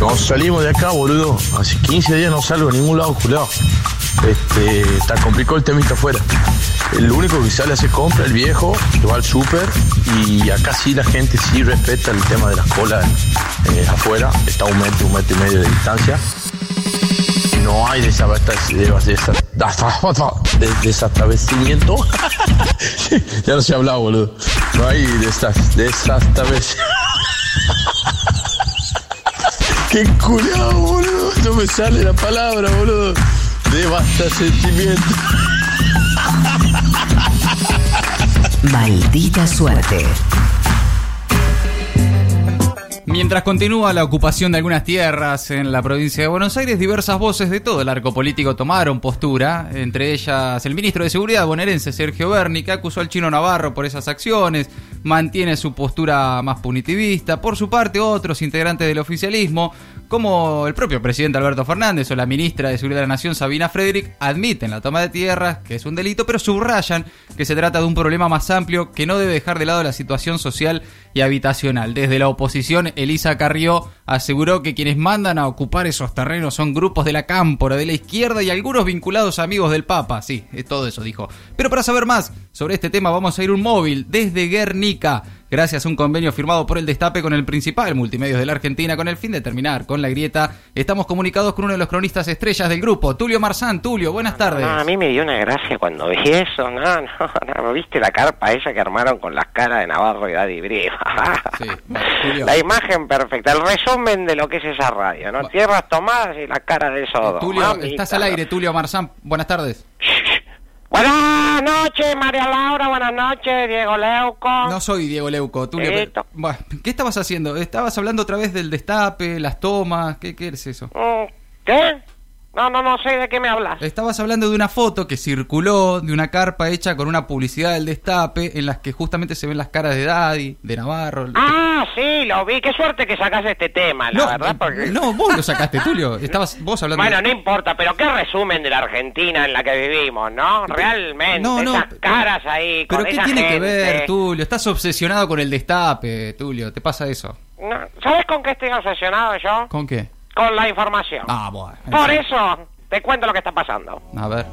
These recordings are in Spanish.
Cuando salimos de acá, boludo, hace 15 días no salgo a ningún lado, culiao. Este, está complicado el temita afuera. El único que sale a hacer compra, el viejo, que va al súper, y acá sí la gente sí respeta el tema de las colas eh, afuera, está un metro, un metro y medio de distancia. No hay desabastecimiento, de, desabastecimiento. ya no se ha hablado, boludo. No hay desabastecimiento. Qué culiao, boludo. No me sale la palabra, boludo. Desabastecimiento. Maldita suerte. Mientras continúa la ocupación de algunas tierras en la provincia de Buenos Aires, diversas voces de todo el arco político tomaron postura, entre ellas el ministro de Seguridad bonaerense Sergio Berni, que acusó al chino Navarro por esas acciones, mantiene su postura más punitivista. Por su parte, otros integrantes del oficialismo, como el propio presidente Alberto Fernández o la ministra de Seguridad de la Nación Sabina Frederick, admiten la toma de tierras, que es un delito, pero subrayan que se trata de un problema más amplio que no debe dejar de lado la situación social y habitacional. Desde la oposición, Elisa Carrió aseguró que quienes mandan a ocupar esos terrenos son grupos de la cámpora, de la izquierda y algunos vinculados amigos del Papa. Sí, todo eso dijo. Pero para saber más sobre este tema vamos a ir un móvil desde Guernica. Gracias a un convenio firmado por el Destape con el principal multimedios de la Argentina con el fin de terminar con la grieta, estamos comunicados con uno de los cronistas estrellas del grupo, Tulio Marzán. Tulio, buenas tardes. No, a mí me dio una gracia cuando vi eso, no, no, no, ¿viste la carpa esa que armaron con las caras de Navarro y Daddy Brieva? Sí, bueno. La imagen perfecta, el resumen de lo que es esa radio, ¿no? Tierras tomadas y la cara de Sodoma. Tulio, Mamita, estás al aire, Tulio Marzán. Buenas tardes. Buenas noches, María Laura, buenas noches, Diego Leuco. No soy Diego Leuco. Esto. pero- Buah, ¿Qué estabas haciendo? Estabas hablando otra vez del destape, las tomas. ¿Qué, qué es eso? Mm, ¿Qué? No, no, no sé de qué me hablas. Estabas hablando de una foto que circuló de una carpa hecha con una publicidad del destape en las que justamente se ven las caras de Daddy, de Navarro. Ah, sí, lo vi. Qué suerte que sacas este tema, la no, verdad, porque... no, vos lo sacaste, Tulio. Estabas vos hablando Bueno, de- no importa, pero qué resumen de la Argentina en la que vivimos, ¿no? Realmente, No, no, esas caras ahí, con Pero ¿qué tiene que ver, Tulio? Estás obsesionado con el destape, Tulio. ¿Te pasa eso? No, ¿Sabes con qué estoy obsesionado yo? ¿Con qué? Con la información. Ah, bueno. Por eso te cuento lo que está pasando. A ver.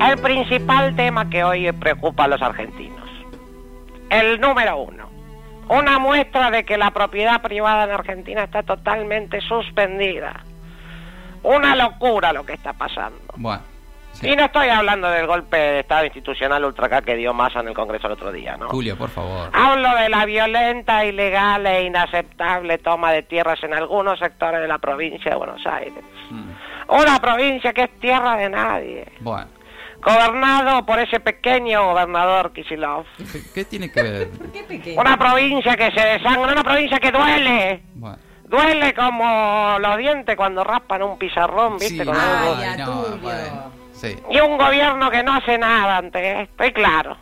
El principal tema que hoy preocupa a los argentinos. El número uno. Una muestra de que la propiedad privada en Argentina está totalmente suspendida. Una locura lo que está pasando. Bueno. Sí. Y no estoy hablando del golpe de Estado institucional ultra acá que dio Massa en el Congreso el otro día, ¿no? Tulio, por favor. Hablo de la violenta, ilegal e inaceptable toma de tierras en algunos sectores de la provincia de Buenos Aires. Mm, Una provincia que es tierra de nadie. Bueno. Gobernado por ese pequeño gobernador Kisilov. ¿Qué, qué tiene que ver? ¿Qué pequeño? Una provincia que se desangra, una provincia que duele. Bueno. Duele como los dientes cuando raspan un pizarrón, ¿viste? Sí, Con algo. Ay, a no, bueno, sí. Y un gobierno que no hace nada ante esto, y claro.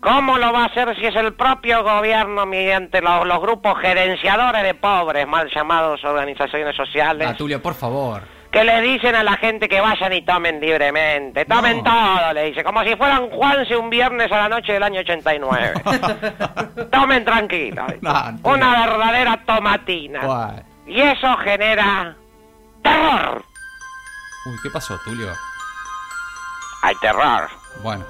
¿Cómo lo va a hacer si es el propio gobierno mediante los, los grupos gerenciadores de pobres, mal llamados organizaciones sociales, Ah, Tulio, por favor. que le dicen a la gente que vayan y tomen libremente? Tomen No. todo, le dice, como si fueran Juanse un viernes a la noche del año 89. tomen tranquilo. No. Una verdadera tomatina. Y eso genera terror. Uy, ¿qué pasó, Tulio? Hay terror. Bueno.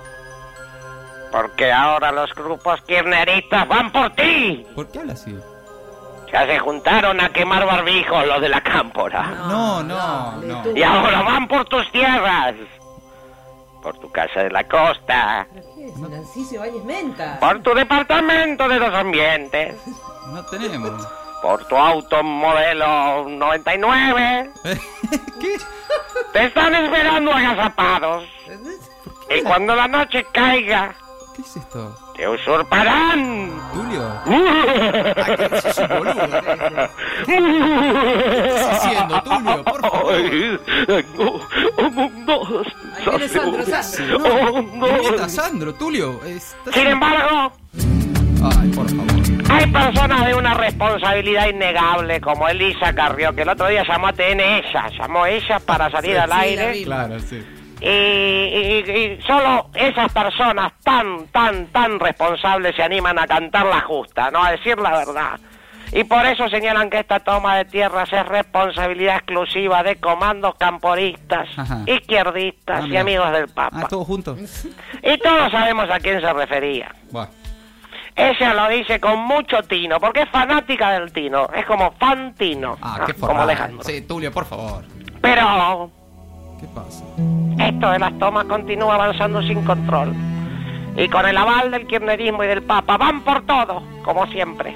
Porque ahora los grupos kirchneristas van por ti. ¿Por qué habla así? Ya se juntaron a quemar barbijos los de la cámpora. No, no, no. Y ahora van por tus tierras. Por tu casa de la costa. ¿Qué es? Narciso Ibáñez Menta. Por tu departamento de dos ambientes. No tenemos. Por tu auto modelo 99. ¿Qué? Te están esperando agazapados. Y cuando la noche caiga, ¿Qué es esto? te usurparán. Tulio. ¿A qué sos un boludo? ¿Qué estás haciendo, Tulio? Por favor. Ay. Ahí viene Sandro, Sandro. No. A Sandro, Tulio. Sin embargo, Ay, por favor. hay personas de una responsabilidad innegable, como Elisa Carrió, que el otro día llamó a TN ella, llamó ella para salir al sí, aire. Claro, sí. Y, y- y solo esas personas tan, tan, tan responsables se animan a cantar la justa, ¿no? A decir la verdad. Y por eso señalan que esta toma de tierras es responsabilidad exclusiva de comandos camporistas, Ajá. izquierdistas Ah, y amigos del Papa. Ah, todos juntos. Y todos sabemos a quién se refería. Buah. Ella lo dice con mucho tino, porque es fanática del tino. Es como fantino, Ah, ¿no? qué como formal. Alejandro. Sí, Tulio, por favor. Pero ¿Qué pasa? esto de las tomas continúa avanzando sin control. Y con el aval del kirchnerismo y del Papa van por todo, como siempre.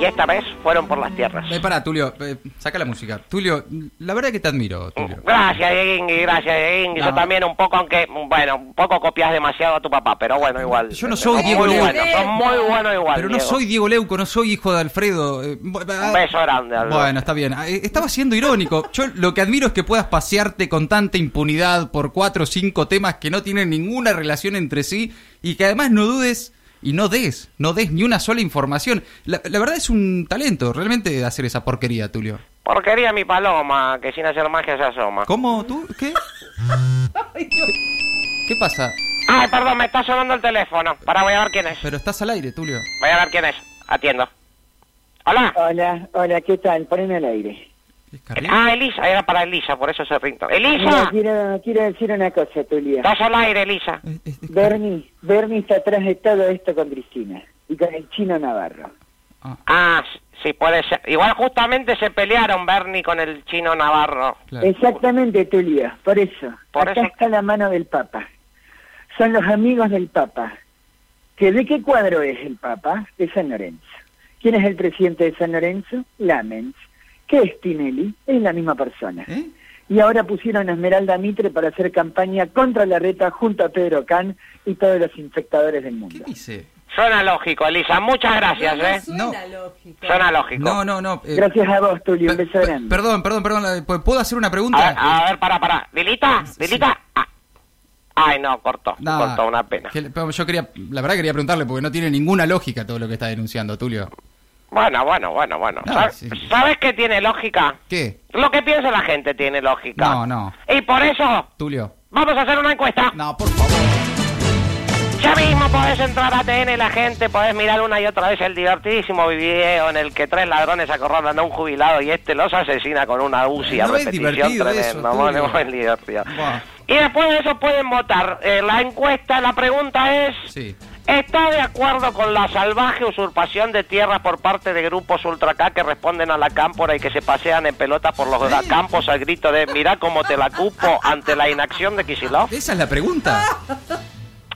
Y esta vez fueron por las tierras. Eh, pará, Tulio, eh, saca la música. Tulio, la verdad que te admiro, Tulio. Gracias, Dieguingui, gracias, Dieguingui. Yo también un poco, aunque, bueno, un poco copias demasiado a tu papá, pero bueno, igual. Yo no soy Diego buenos, Son muy buenos igual, Pero no Diego. soy Diego Leuco, no soy hijo de Alfredo. eh, Un beso grande, Aldo. Bueno, está bien. Ah, eh, Estaba siendo irónico. Yo lo que admiro es que puedas pasearte con tanta impunidad por cuatro o cinco temas que no tienen ninguna relación entre sí y que además no dudes y no des, no des ni una sola información. La, la verdad es un talento, realmente, hacer esa porquería, Tulio. Porquería mi paloma, que sin hacer magia se asoma. ¿Cómo? ¿Tú? ¿Qué? ¿Qué pasa? Ay, perdón, me está sonando el teléfono. Para, voy a ver quién es. Pero estás al aire, Tulio. Voy a ver quién es. Atiendo. Hola. Hola, hola, ¿qué tal? Poneme al aire. Ah, Elisa, era para Elisa, por eso ese rinto. Mira, ¡Elisa! quiero, quiero decir una cosa, Tulia. Estás al aire, Elisa. Bernie, Bernie está atrás de todo esto con Cristina y con el chino Navarro. ah, Ah, sí, puede ser. Igual justamente se pelearon Bernie con el chino Navarro. claro. Exactamente, Tulia, por eso. Por Acá eso- está la mano del Papa. Son los amigos del Papa. ¿Que ¿De qué cuadro es el Papa? De San Lorenzo. ¿Quién es el presidente de San Lorenzo? Lamens. ¿Qué es Tinelli? Es la misma persona. ¿Eh? Y ahora pusieron a Esmeralda Mitre para hacer campaña contra la reta junto a Pedro Can y todos los infectadores del ¿Qué mundo. dice? Suena lógico, Elisa. Muchas gracias, no, ¿eh? suena No. lógico. Suena lógico. No, no, no. eh, Gracias a vos, Tulio. Un per- beso per- grande. Perdón, perdón, perdón. eh, ¿Puedo hacer una A ver, pregunta? a ver, para, para. ¿Dilita? ¿Dilita? Ah. Ay, no, cortó. Cortó, una pena. que- pero yo quería, la verdad quería preguntarle porque no tiene ninguna lógica todo lo que está denunciando, Tulio. Bueno, bueno, bueno, bueno. No, ¿Sabes, sí. ¿Sabes qué tiene lógica? ¿Qué? Lo que piensa la gente tiene lógica. No, no. Y por eso Tulio. vamos a hacer una encuesta. No, por favor. Ya mismo podés entrar a TN la gente, podés mirar una y otra vez el divertidísimo video en el que tres ladrones acorralan a un jubilado y este los asesina con una UCI a No repetición tremenda. eso, Bueno, muy divertido. Y después de eso pueden votar. Eh, la encuesta, la pregunta es... Sí. ¿Está de acuerdo con la salvaje usurpación de tierras por parte de grupos ultra K que responden a la cámpora y que se pasean en pelota por los campos al grito de mirá cómo te la cupo ante la inacción de Kicillof? Esa es la pregunta.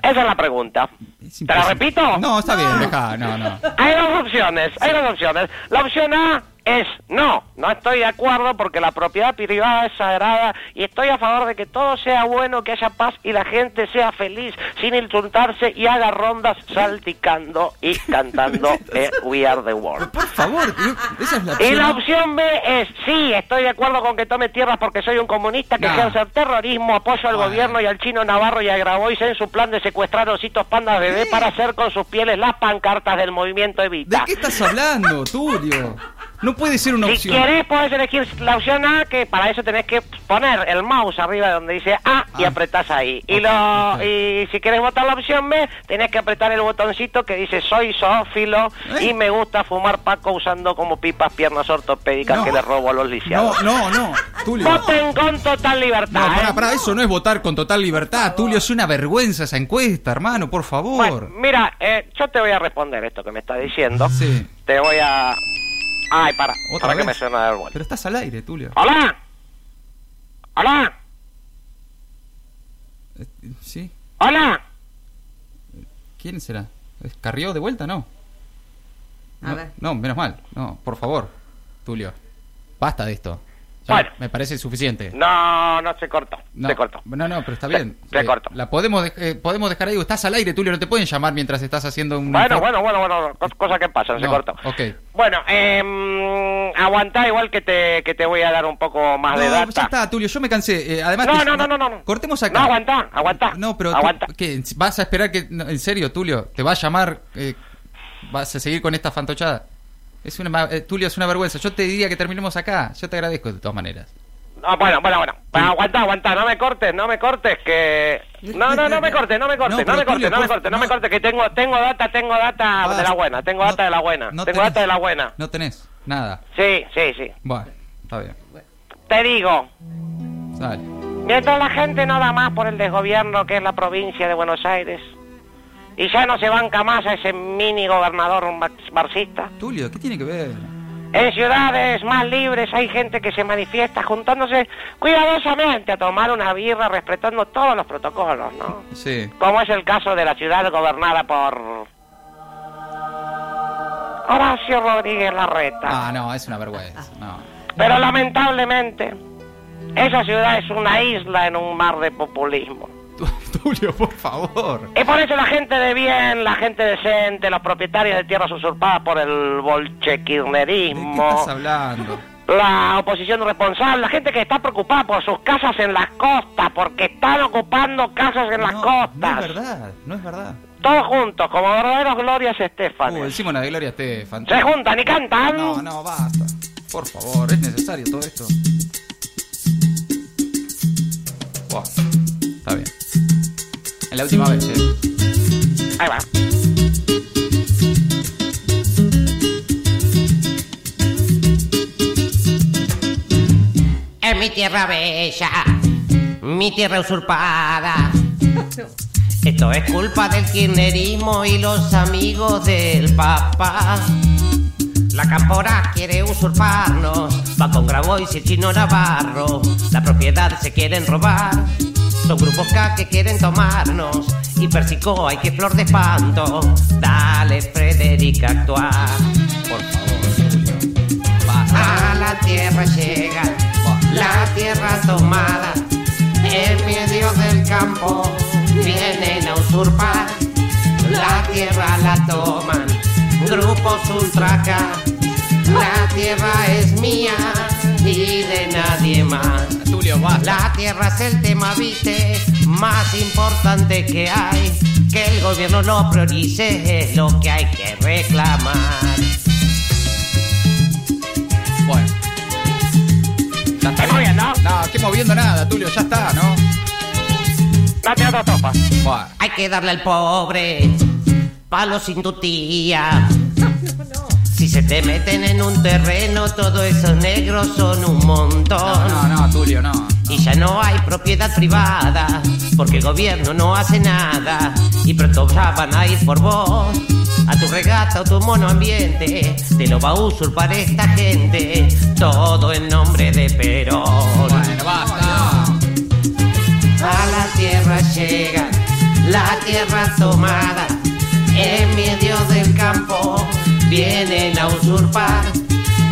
Esa es la pregunta. Es ¿Te la repito? No, está bien, deja, no, no. Hay dos opciones, hay dos opciones. La opción A es no, no estoy de acuerdo porque la propiedad privada es sagrada y estoy a favor de que todo sea bueno, que haya paz y la gente sea feliz sin insultarse y haga rondas salticando y cantando eh, We Are the World. Por favor, esa es la Y opción. la opción B es, sí, estoy de acuerdo con que tome tierras porque soy un comunista, que No. ejerce el terrorismo, apoyo al gobierno y al chino Navarro y a Grabois en su plan de secuestrar ositos pandas bebé para hacer con sus pieles las pancartas del movimiento ¿De Evita. qué estás hablando, Tulio? No puede ser una Si opción. querés podés elegir la opción A, que para eso tenés que poner el mouse arriba donde dice A y Ah. apretás ahí. Y, lo, y si querés votar la opción B, tenés que apretar el botoncito que dice soy zoófilo ¿Eh? y me gusta fumar paco usando como pipas piernas ortopédicas No. que le robo a los lisiados. No, no, no, Tulio. Voten con total libertad. No, para, ¿eh? para, eso no es votar con total libertad. Tulio, es una vergüenza esa encuesta, hermano, por Bueno, favor. mira, eh, yo te voy a responder esto que me está diciendo. Sí. Te voy a... Ay, para, ¿Otra para que vez? me suena vuelo. Pero estás al aire, Tulio. ¡Hola! ¡Hola! Eh, ¿Sí? ¡Hola! ¿Quién será? ¿Es Carrió de vuelta? No. A no, ver. no, menos mal. No, por favor, Tulio. Basta de esto. Ya Bueno. Me parece suficiente. No, no se cortó. No, Se cortó. No, no, pero está bien. Se Eh, cortó. La podemos, dej- eh, podemos dejar ahí. Estás al aire, Tulio. No te pueden llamar mientras estás haciendo un. Bueno, bueno, bueno, bueno, cos- cosa que pasa, se No, cortó. ok. Bueno, eh, aguantá igual que te, que te voy a dar un poco más No, de ya data. está, Tulio. Yo me cansé. Eh, además, No, te- no, no, no, no. Cortemos acá. No, aguantá, aguantá. No, pero tú- Aguantá. ¿qué? ¿Vas a esperar que.? no, en serio, Tulio, ¿te va a llamar? eh, ¿Vas a seguir con esta fantochada? Es una, eh, Tulio, es una vergüenza. Yo te diría que terminemos acá. Yo te agradezco de todas maneras. No, bueno, bueno, bueno. Pues aguanta, aguanta, no me cortes, no me cortes, que... No, no, no me cortes, no me cortes, No, me cortes, no me cortes, no me no. cortes, que tengo, tengo data, tengo data de la buena, tengo No- data de la buena, no tengo tenés- data de la buena. No tenés nada. Sí, sí, sí. Bueno, está bien. Te digo, Dale. mientras la gente no da más por el desgobierno que es la provincia de Buenos Aires, y ya no se banca más a ese mini gobernador mar- marxista, Tulio, ¿qué tiene que ver? En ciudades más libres hay gente que se manifiesta juntándose cuidadosamente a tomar una birra respetando todos los protocolos, ¿no? Sí. Como es el caso de la ciudad gobernada por Horacio Rodríguez Larreta. Ah, no, es una vergüenza. No. Pero lamentablemente, esa ciudad es una isla en un mar de populismo. Tulio, por favor. Y por eso la gente de bien, la gente decente, los propietarios de tierras usurpadas por el ¿De qué bolchequirnerismo, estás hablando? la oposición responsable, la gente que está preocupada por sus casas en las costas, porque están ocupando casas en las costas. No es verdad, no es verdad. Todos juntos, como verdaderos glorias Estefan. Uh, decimos la de Gloria Estefan. Se juntan y cantan. No, no, basta. Por favor, es necesario todo esto. Buah, está bien. Es la última vez, ¿eh? Ahí va. En mi tierra bella, mi tierra usurpada. Esto es culpa del kirchnerismo y los amigos del Papa. La campora quiere usurparnos, va con Grabois y el chino Navarro. La propiedad se quieren robar, son grupos K que quieren tomarnos. Y Persico hay que flor de espanto. Dale, Frederica, actuar. Por favor. Basta. A la tierra llega, la tierra tomada, en medio del campo vienen a usurpar, la tierra la toman, grupos ultraca, la tierra es mía y de nadie más. Tulio, basta. La tierra es el tema, viste, más importante que hay, que el gobierno lo priorice, es lo que hay que reclamar. Bueno. Está Estoy moviendo. No, estoy moviendo nada, Tulio, ya está, ¿no? No te otra tropa. Bueno. Hay que darle al pobre palo sin tu tía. Si se te meten en un terreno, todos esos negros son un montón. No, no, no, Tulio, no. Y ya no hay propiedad privada, porque el gobierno no hace nada. Y pronto ya van a ir por vos. A tu regata o tu mono ambiente, te lo va a usurpar esta gente. Todo en nombre de Perón. Bueno, basta. A la tierra llega, la tierra tomada, en medio del campo vienen a usurpar,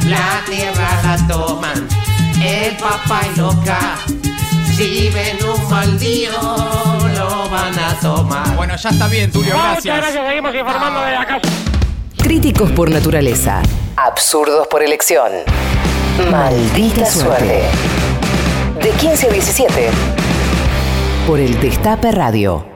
la tierra la toman, el papá y loca, si ven un mal día lo van a tomar. Bueno, ya está bien, Tulio, Muchas gracias. gracias, seguimos informando de la casa. Críticos por naturaleza. Absurdos por elección. Maldita suerte. De 15 a 17. Por el Destape Radio.